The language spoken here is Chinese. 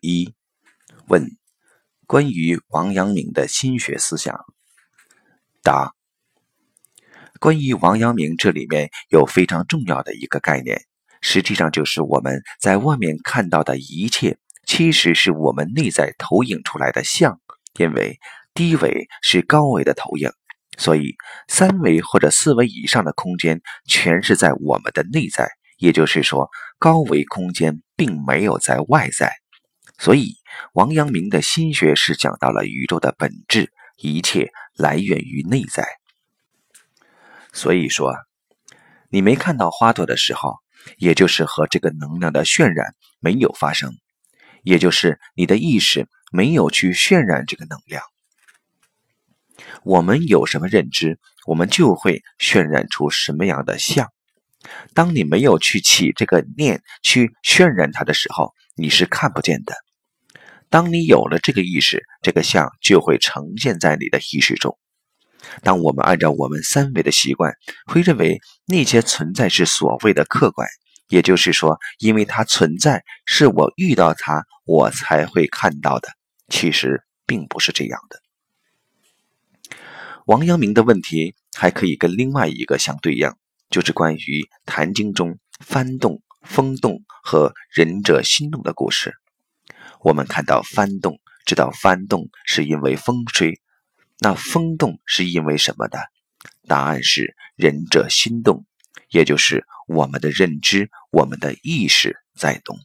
一问：关于王阳明的心学思想。答：关于王阳明，这里面有非常重要的一个概念，实际上就是我们在外面看到的一切，其实是我们内在投影出来的像。因为低维是高维的投影，所以三维或者四维以上的空间，全是在我们的内在。也就是说，高维空间并没有在外在，所以王阳明的心学是讲到了宇宙的本质，一切来源于内在。所以说，你没看到花朵的时候，也就是和这个能量的渲染没有发生，也就是你的意识没有去渲染这个能量。我们有什么认知，我们就会渲染出什么样的像。当你没有去起这个念去渲染它的时候，你是看不见的。当你有了这个意识，这个像就会呈现在你的意识中。当我们按照我们三维的习惯，会认为那些存在是所谓的客观，也就是说，因为它存在，是我遇到它，我才会看到的。其实并不是这样的。王阳明的问题还可以跟另外一个相对应。就是关于《坛经》中幡动、风动和仁者心动的故事。我们看到幡动，知道幡动是因为风吹，那风动是因为什么的？答案是仁者心动，也就是我们的认知、我们的意识在动。